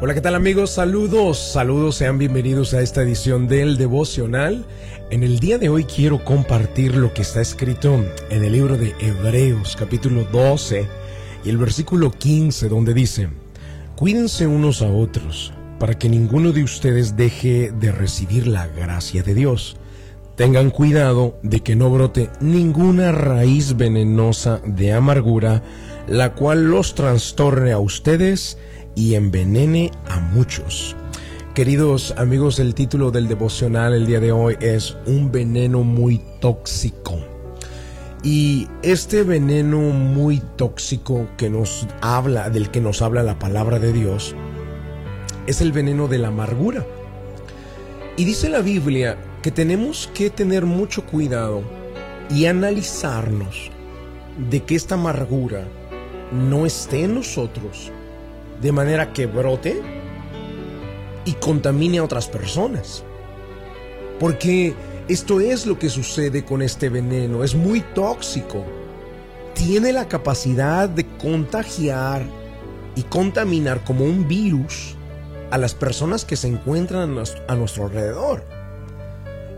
Hola, ¿qué tal amigos? Saludos, saludos, sean bienvenidos a esta edición del devocional. En el día de hoy quiero compartir lo que está escrito en el libro de Hebreos capítulo 12 y el versículo 15 donde dice, Cuídense unos a otros para que ninguno de ustedes deje de recibir la gracia de Dios. Tengan cuidado de que no brote ninguna raíz venenosa de amargura, la cual los trastorne a ustedes y envenene a muchos. Queridos amigos, el título del devocional el día de hoy es Un veneno muy tóxico. Y este veneno muy tóxico que nos habla, del que nos habla la palabra de Dios, es el veneno de la amargura. Y dice la Biblia que tenemos que tener mucho cuidado y analizarnos de que esta amargura no esté en nosotros de manera que brote y contamine a otras personas. Porque esto es lo que sucede con este veneno, es muy tóxico. Tiene la capacidad de contagiar y contaminar como un virus a las personas que se encuentran a nuestro alrededor.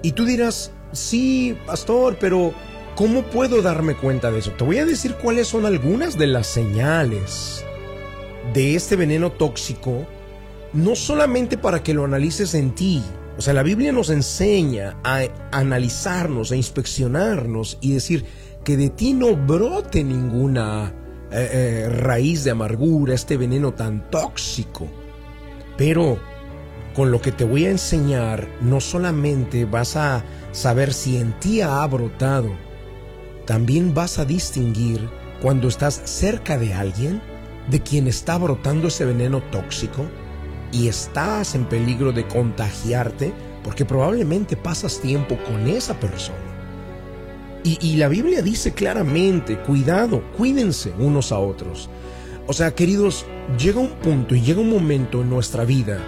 Y tú dirás, sí, pastor, pero ¿cómo puedo darme cuenta de eso? Te voy a decir cuáles son algunas de las señales de este veneno tóxico, no solamente para que lo analices en ti, o sea, la Biblia nos enseña a analizarnos, a inspeccionarnos y decir que de ti no brote ninguna eh, eh, raíz de amargura, este veneno tan tóxico. Pero con lo que te voy a enseñar, no solamente vas a saber si en ti ha brotado, también vas a distinguir cuando estás cerca de alguien de quien está brotando ese veneno tóxico y estás en peligro de contagiarte porque probablemente pasas tiempo con esa persona. Y, la Biblia dice claramente, cuidado, cuídense unos a otros. O sea, queridos, llega un punto y llega un momento en nuestra vida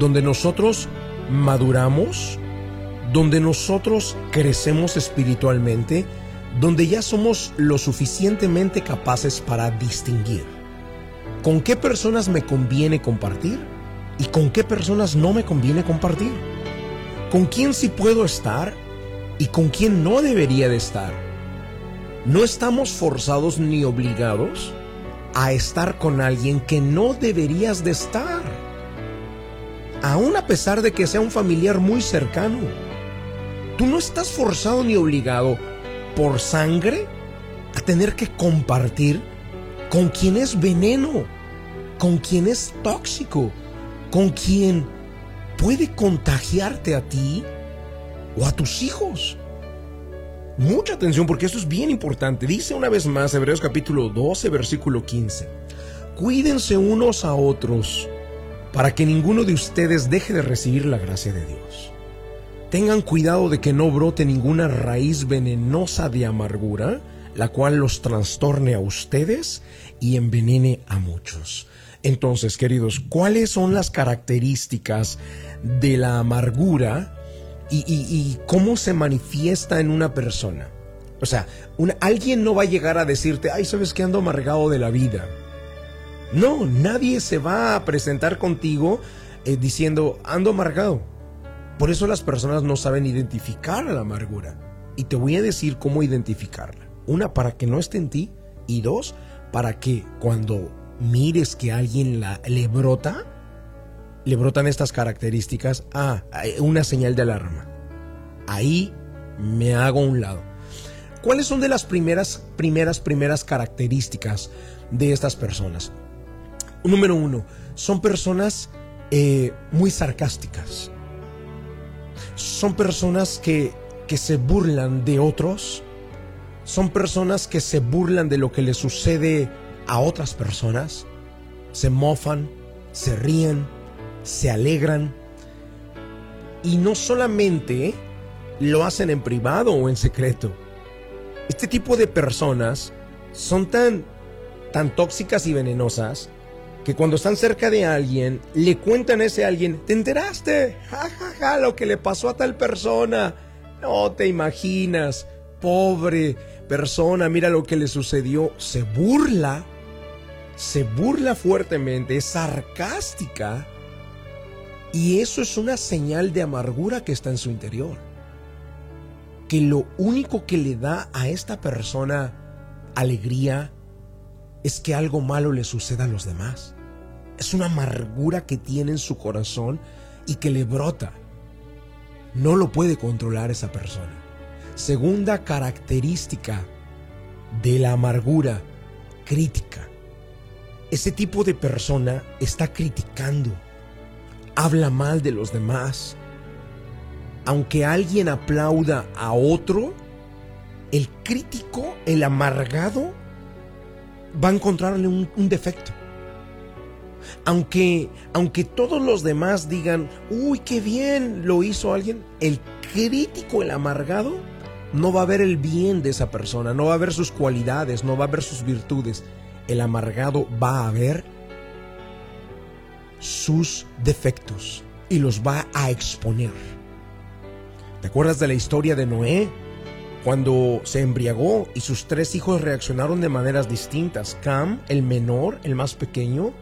donde nosotros maduramos, donde nosotros crecemos espiritualmente, donde ya somos lo suficientemente capaces para distinguir con qué personas me conviene compartir y con qué personas no me conviene compartir. Con quién sí puedo estar y con quién no debería de estar. No estamos forzados ni obligados a estar con alguien que no deberías de estar. Aún a pesar de que sea un familiar muy cercano. Tú no estás forzado ni obligado por sangre a tener que compartir con quien es veneno con quien es tóxico, con quien puede contagiarte a ti o a tus hijos. Mucha atención porque esto es bien importante. Dice una vez más Hebreos capítulo 12, versículo 15. Cuídense unos a otros para que ninguno de ustedes deje de recibir la gracia de Dios. Tengan cuidado de que no brote ninguna raíz venenosa de amargura, la cual los trastorne a ustedes y envenene a muchos. Entonces, queridos, ¿cuáles son las características de la amargura y, cómo se manifiesta en una persona? O sea, alguien no va a llegar a decirte, ay, ¿sabes que ando amargado de la vida? No, nadie se va a presentar contigo eh, diciendo, ando amargado. Por eso las personas no saben identificar la amargura. Y te voy a decir cómo identificarla. Una, para que no esté en ti. Y dos, para que cuando mires que alguien le brota, le brotan estas características, ah, una señal de alarma. Ahí me hago a un lado. ¿Cuáles son de las primeras, primeras, primeras características de estas personas? Número uno, son personas eh, muy sarcásticas. Son personas que, que se burlan de otros. Son personas que se burlan de lo que les sucede a otras personas, se mofan, se ríen, se alegran y no solamente lo hacen en privado o en secreto. Este tipo de personas son tan tan tóxicas y venenosas que cuando están cerca de alguien le cuentan a ese alguien, "¿Te enteraste? Ja ja ja lo que le pasó a tal persona." No te imaginas, pobre persona, mira lo que le sucedió. Se burla se burla fuertemente, es sarcástica Y eso es una señal de amargura que está en su interior. Que lo único que le da a esta persona alegría es que algo malo le suceda a los demás. Es una amargura que tiene en su corazón y que le brota. No lo puede controlar esa persona. Segunda característica de la amargura, crítica. Ese tipo de persona está criticando habla mal de los demás. Aunque alguien aplauda a otro, el crítico, el amargado, va a encontrarle un, defecto. Aunque, aunque todos los demás digan, uy, qué bien lo hizo alguien, el crítico, el amargado, no va a ver el bien de esa persona, no va a ver sus cualidades, no va a ver sus virtudes. El amargado va a ver sus defectos y los va a exponer. ¿Te acuerdas de la historia de Noé? Cuando se embriagó y sus tres hijos reaccionaron de maneras distintas. Cam, el menor, el más pequeño,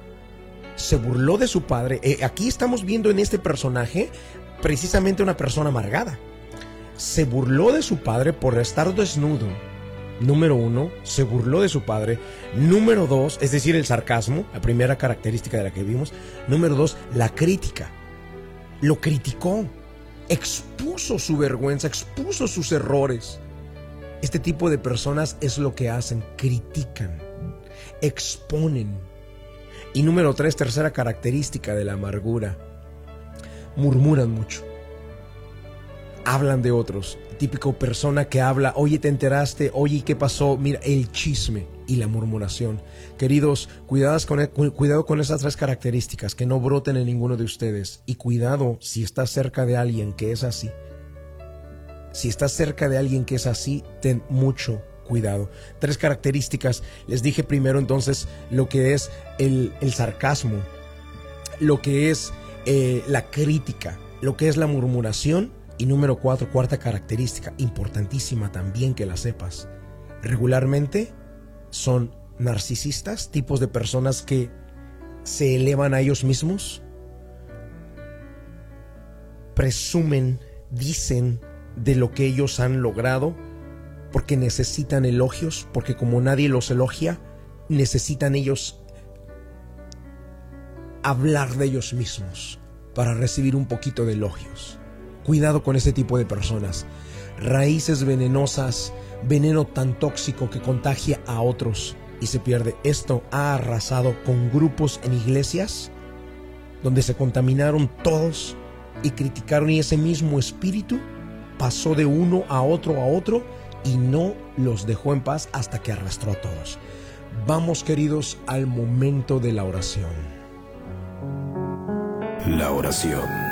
se burló de su padre. Eh, aquí estamos viendo en este personaje precisamente una persona amargada. Se burló de su padre por estar desnudo número uno, se burló de su padre. Número dos, es decir, el sarcasmo, la primera característica de la que vimos. Número dos, la crítica. Lo criticó, expuso su vergüenza, expuso sus errores. Este tipo de personas es lo que hacen, critican, exponen. Y número tres, tercera característica de la amargura, murmuran mucho hablan de otros. Típico persona que habla, oye, te enteraste, oye, ¿qué pasó? Mira, el chisme y la murmuración. Queridos, con, e, cuidado con esas tres características, que no broten en ninguno de ustedes. Y cuidado si estás cerca de alguien que es así. Si estás cerca de alguien que es así, ten mucho cuidado. Tres características. Les dije primero entonces lo que es el, sarcasmo, lo que es eh, la crítica, lo que es la murmuración y número cuatro, cuarta característica, importantísima también que la sepas. Regularmente son narcisistas, tipos de personas que se elevan a ellos mismos, presumen, dicen de lo que ellos han logrado, porque necesitan elogios, porque como nadie los elogia, necesitan ellos hablar de ellos mismos para recibir un poquito de elogios. Cuidado con ese tipo de personas. Raíces venenosas, veneno tan tóxico que contagia a otros y se pierde. Esto ha arrasado con grupos en iglesias donde se contaminaron todos y criticaron y ese mismo espíritu pasó de uno a otro a otro y no los dejó en paz hasta que arrastró a todos. Vamos queridos al momento de la oración. La oración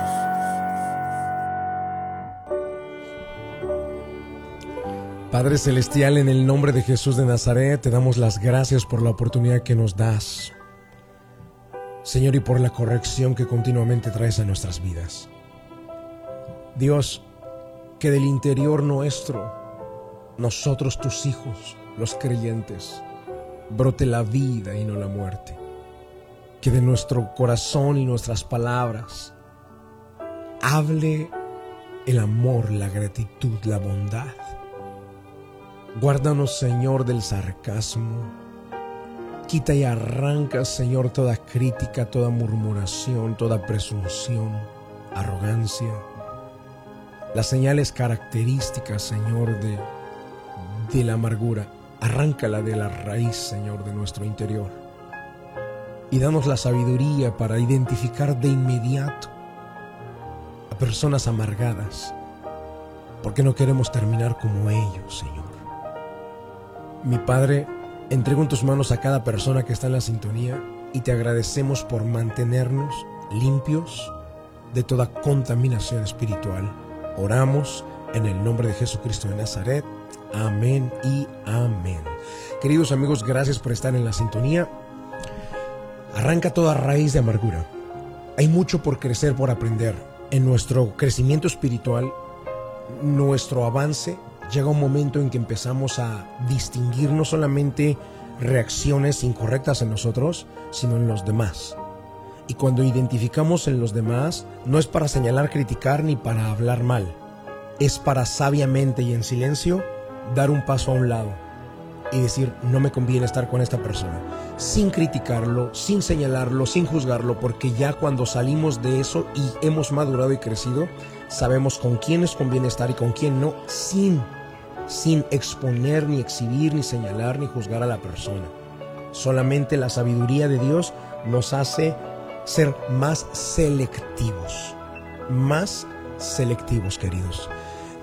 Padre Celestial, en el nombre de Jesús de Nazaret, te damos las gracias por la oportunidad que nos das. Señor, y por la corrección que continuamente traes a nuestras vidas. Dios, que del interior nuestro, nosotros tus hijos, los creyentes, brote la vida y no la muerte. Que de nuestro corazón y nuestras palabras hable el amor, la gratitud, la bondad Guárdanos, Señor, del sarcasmo. Quita y arranca, Señor, toda crítica, toda murmuración, toda presunción, arrogancia. Las señales características, Señor, de, de la amargura. Arráncala de la raíz, Señor, de nuestro interior. Y danos la sabiduría para identificar de inmediato a personas amargadas, porque no queremos terminar como ellos, Señor. Mi Padre, entrego en tus manos a cada persona que está en la sintonía y te agradecemos por mantenernos limpios de toda contaminación espiritual. Oramos en el nombre de Jesucristo de Nazaret. Amén y amén. Queridos amigos, gracias por estar en la sintonía. Arranca toda raíz de amargura. Hay mucho por crecer, por aprender. En nuestro crecimiento espiritual, nuestro avance, llega un momento en que empezamos a distinguir no solamente reacciones incorrectas en nosotros, sino en los demás. Y cuando identificamos en los demás, no es para señalar, criticar ni para hablar mal. Es para sabiamente y en silencio dar un paso a un lado y decir, no me conviene estar con esta persona, sin criticarlo, sin señalarlo, sin juzgarlo, porque ya cuando salimos de eso y hemos madurado y crecido, sabemos con quién nos conviene estar y con quién no, sin, sin exponer, ni exhibir, ni señalar, ni juzgar a la persona. Solamente la sabiduría de Dios nos hace ser más selectivos, más selectivos, queridos.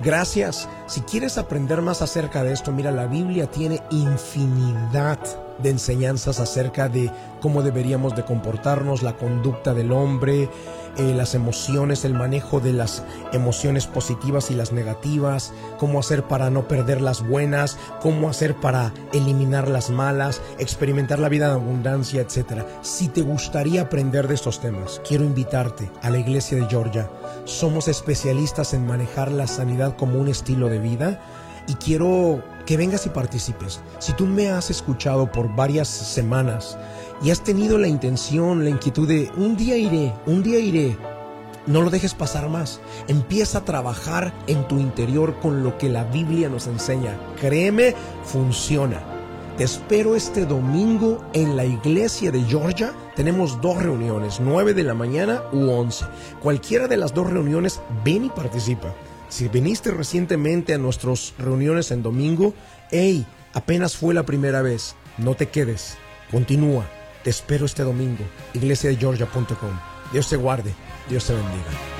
Gracias. Si quieres aprender más acerca de esto, mira, la Biblia tiene infinidad de enseñanzas acerca de cómo deberíamos de comportarnos, la conducta del hombre, eh, las emociones, el manejo de las emociones positivas y las negativas, cómo hacer para no perder las buenas, cómo hacer para eliminar las malas, experimentar la vida de abundancia, etc. Si te gustaría aprender de estos temas, quiero invitarte a la iglesia de Georgia. Somos especialistas en manejar la sanidad como un estilo de vida y quiero que vengas y participes. Si tú me has escuchado por varias semanas, y has tenido la intención, la inquietud de un día iré, un día iré, no lo dejes pasar más. Empieza a trabajar en tu interior con lo que la Biblia nos enseña. Créeme, funciona. Te espero este domingo en la iglesia de Georgia. Tenemos dos reuniones, 9 de la mañana u 11. Cualquiera de las dos reuniones, ven y participa. Si viniste recientemente a nuestras reuniones en domingo, hey, apenas fue la primera vez. No te quedes. Continúa te espero este domingo, iglesiadegeorgia.com. Dios te guarde, Dios te bendiga.